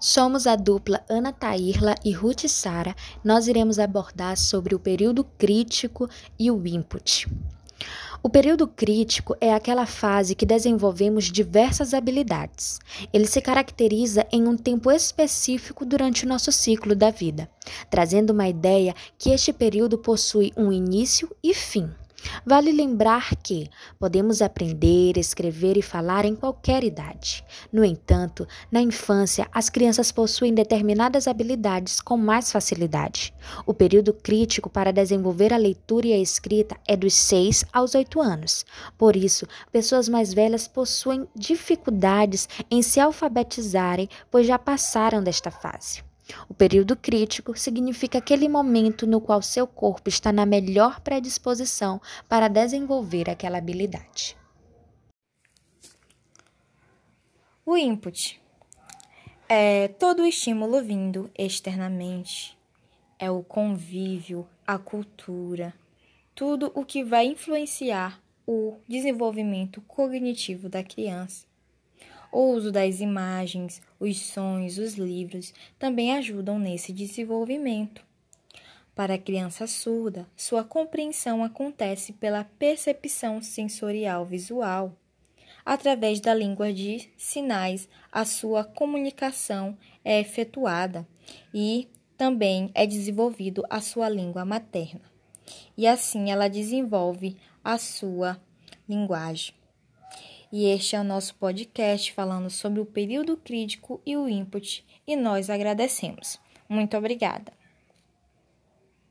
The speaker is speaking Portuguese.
Somos a dupla Ana Tairla e Ruth Sara. Nós iremos abordar sobre o período crítico e o input. O período crítico é aquela fase que desenvolvemos diversas habilidades. Ele se caracteriza em um tempo específico durante o nosso ciclo da vida, trazendo uma ideia que este período possui um início e fim. Vale lembrar que podemos aprender, escrever e falar em qualquer idade. No entanto, na infância, as crianças possuem determinadas habilidades com mais facilidade. O período crítico para desenvolver a leitura e a escrita é dos 6 aos 8 anos. Por isso, pessoas mais velhas possuem dificuldades em se alfabetizarem, pois já passaram desta fase. O período crítico significa aquele momento no qual seu corpo está na melhor predisposição para desenvolver aquela habilidade. O input é todo o estímulo vindo externamente, é o convívio, a cultura, tudo o que vai influenciar o desenvolvimento cognitivo da criança. O uso das imagens, os sons, os livros também ajudam nesse desenvolvimento. Para a criança surda, sua compreensão acontece pela percepção sensorial visual. Através da língua de sinais, a sua comunicação é efetuada e também é desenvolvido a sua língua materna. E assim ela desenvolve a sua linguagem e este é o nosso podcast falando sobre o período crítico e o input, e nós agradecemos. Muito obrigada.